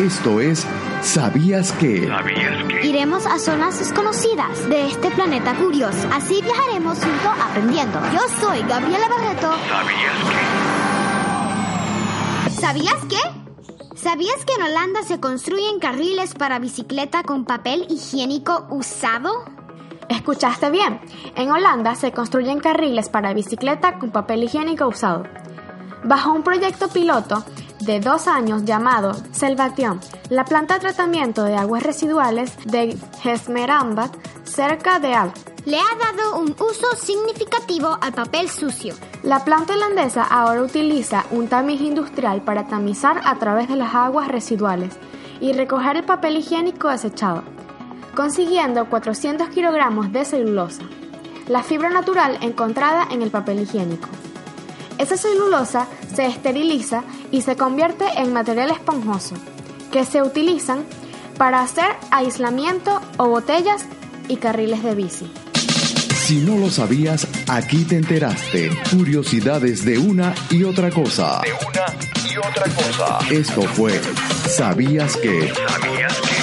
Esto es ¿Sabías que? Iremos a zonas desconocidas de este planeta curioso. Así viajaremos juntos aprendiendo. Yo soy Gabriela Barreto. ¿Sabías qué? ¿Sabías que en Holanda se construyen carriles para bicicleta con papel higiénico usado? Escuchaste bien. En Holanda se construyen carriles para bicicleta con papel higiénico usado. Bajo un proyecto piloto de dos años llamado Salvation, la planta de tratamiento de aguas residuales de Gesmerambat, cerca de Al. Le ha dado un uso significativo al papel sucio. La planta holandesa ahora utiliza un tamiz industrial para tamizar a través de las aguas residuales y recoger el papel higiénico desechado, consiguiendo 400 kilogramos de celulosa, la fibra natural encontrada en el papel higiénico. Esa celulosa se esteriliza y se convierte en material esponjoso, que se utilizan para hacer aislamiento o botellas y carriles de bici. Si no lo sabías, aquí te enteraste. Curiosidades de una y otra cosa. De una y otra cosa. Esto fue ¿Sabías que? ¿Sabías que?